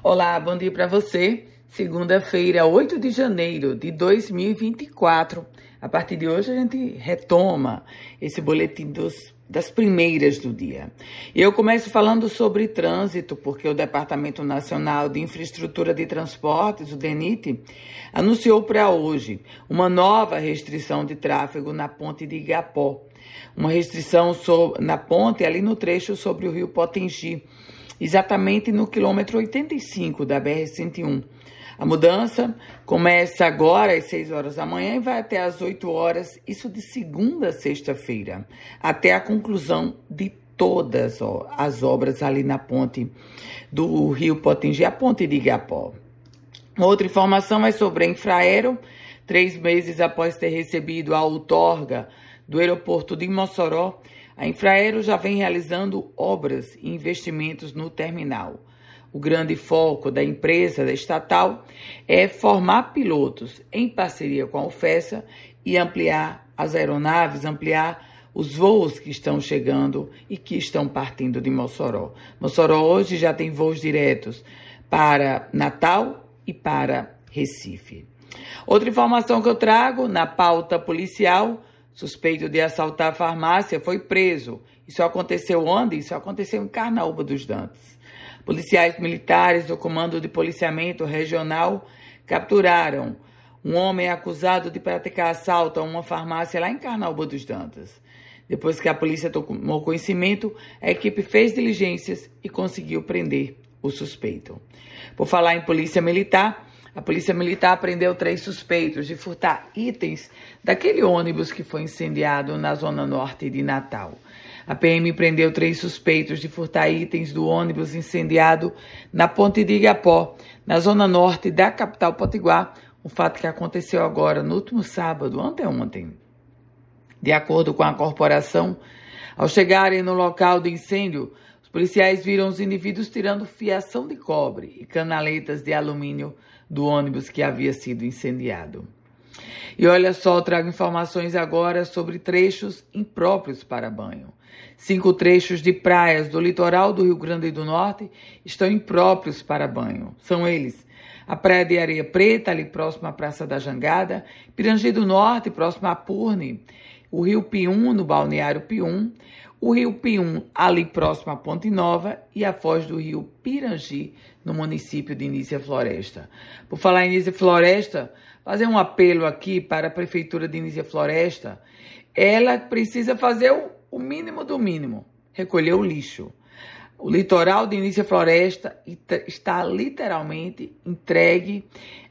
Olá, bom dia para você. Segunda-feira, 8 de janeiro de 2024. A partir de hoje a gente retoma esse boletim dos, das primeiras do dia. Eu começo falando sobre trânsito, porque o Departamento Nacional de Infraestrutura de Transportes, o DENIT, anunciou para hoje uma nova restrição de tráfego na ponte de Igapó. Uma restrição na ponte ali no trecho sobre o rio Potengi exatamente no quilômetro 85 da BR-101. A mudança começa agora às 6 horas da manhã e vai até às 8 horas, isso de segunda a sexta-feira, até a conclusão de todas ó, as obras ali na ponte do Rio Potengi, a ponte de Igapó. Outra informação é sobre a Infraero. Três meses após ter recebido a outorga do aeroporto de Mossoró, a Infraero já vem realizando obras e investimentos no terminal. O grande foco da empresa da estatal é formar pilotos em parceria com a UFESA e ampliar as aeronaves, ampliar os voos que estão chegando e que estão partindo de Mossoró. Mossoró hoje já tem voos diretos para Natal e para Recife. Outra informação que eu trago na pauta policial suspeito de assaltar a farmácia, foi preso. Isso aconteceu onde? Isso aconteceu em Carnaúba dos Dantas. Policiais militares do Comando de Policiamento Regional capturaram um homem acusado de praticar assalto a uma farmácia lá em Carnaúba dos Dantas. Depois que a polícia tomou conhecimento, a equipe fez diligências e conseguiu prender o suspeito. Por falar em polícia militar, a polícia militar prendeu três suspeitos de furtar itens daquele ônibus que foi incendiado na zona norte de Natal. A PM prendeu três suspeitos de furtar itens do ônibus incendiado na Ponte de Igapó, na zona norte da capital potiguar, um fato que aconteceu agora no último sábado, anteontem. De acordo com a corporação, ao chegarem no local do incêndio, os policiais viram os indivíduos tirando fiação de cobre e canaletas de alumínio do ônibus que havia sido incendiado. E olha só, trago informações agora sobre trechos impróprios para banho. Cinco trechos de praias do litoral do Rio Grande do Norte estão impróprios para banho. São eles: a Praia de Areia Preta, ali próximo à Praça da Jangada, Pirangi do Norte, próximo a Purne, o Rio Pium, no balneário Pium, o Rio Pium, ali próximo à Ponte Nova, e a foz do Rio Pirangi, no município de Inícia Floresta. Por falar em Inícia Floresta, fazer um apelo aqui para a Prefeitura de Inícia Floresta. Ela precisa fazer o mínimo do mínimo, recolher o lixo. O litoral de Inícia Floresta está literalmente entregue,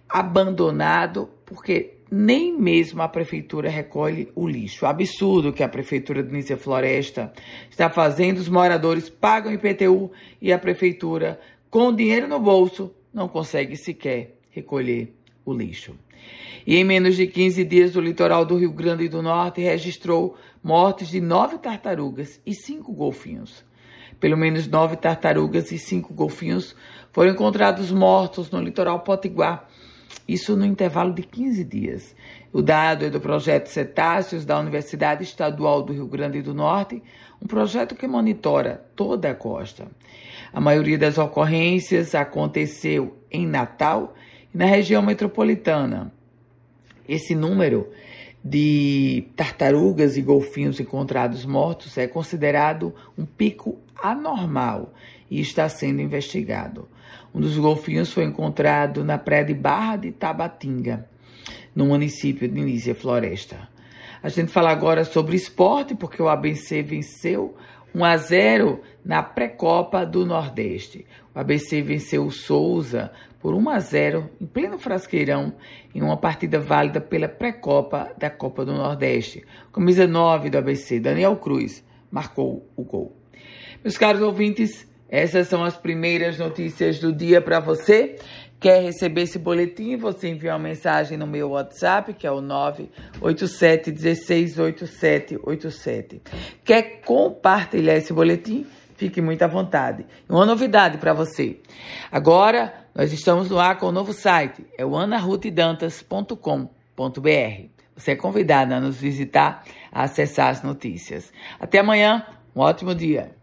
abandonado, porque nem mesmo a prefeitura recolhe o lixo. Absurdo que a prefeitura de Inícia Floresta está fazendo. Os moradores pagam IPTU e a prefeitura com dinheiro no bolso, não consegue sequer recolher o lixo. E em menos de 15 dias, o litoral do Rio Grande do Norte registrou mortes de nove tartarugas e cinco golfinhos. Pelo menos nove tartarugas e cinco golfinhos foram encontrados mortos no litoral potiguar, isso no intervalo de 15 dias. O dado é do projeto Cetáceos da Universidade Estadual do Rio Grande do Norte, um projeto que monitora toda a costa. A maioria das ocorrências aconteceu em Natal e na região metropolitana. Esse número de tartarugas e golfinhos encontrados mortos é considerado um pico anormal e está sendo investigado. Um dos golfinhos foi encontrado na praia de Barra de Tabatinga, no município de Inícia Floresta. A gente fala agora sobre esporte, porque o ABC venceu 1 a 0 na pré-copa do Nordeste. O ABC venceu o Souza por 1 a 0 em pleno Frasqueirão em uma partida válida pela pré-copa da Copa do Nordeste. Camisa 9 do ABC, Daniel Cruz, marcou o gol. Meus caros ouvintes, essas são as primeiras notícias do dia para você. Quer receber esse boletim? Você envia uma mensagem no meu WhatsApp, que é o 987 168787. Quer compartilhar esse boletim? Fique muito à vontade. Uma novidade para você. Agora, nós estamos no ar com o novo site, é o anarutedantas.com.br. Você é convidado a nos visitar, a acessar as notícias. Até amanhã, um ótimo dia.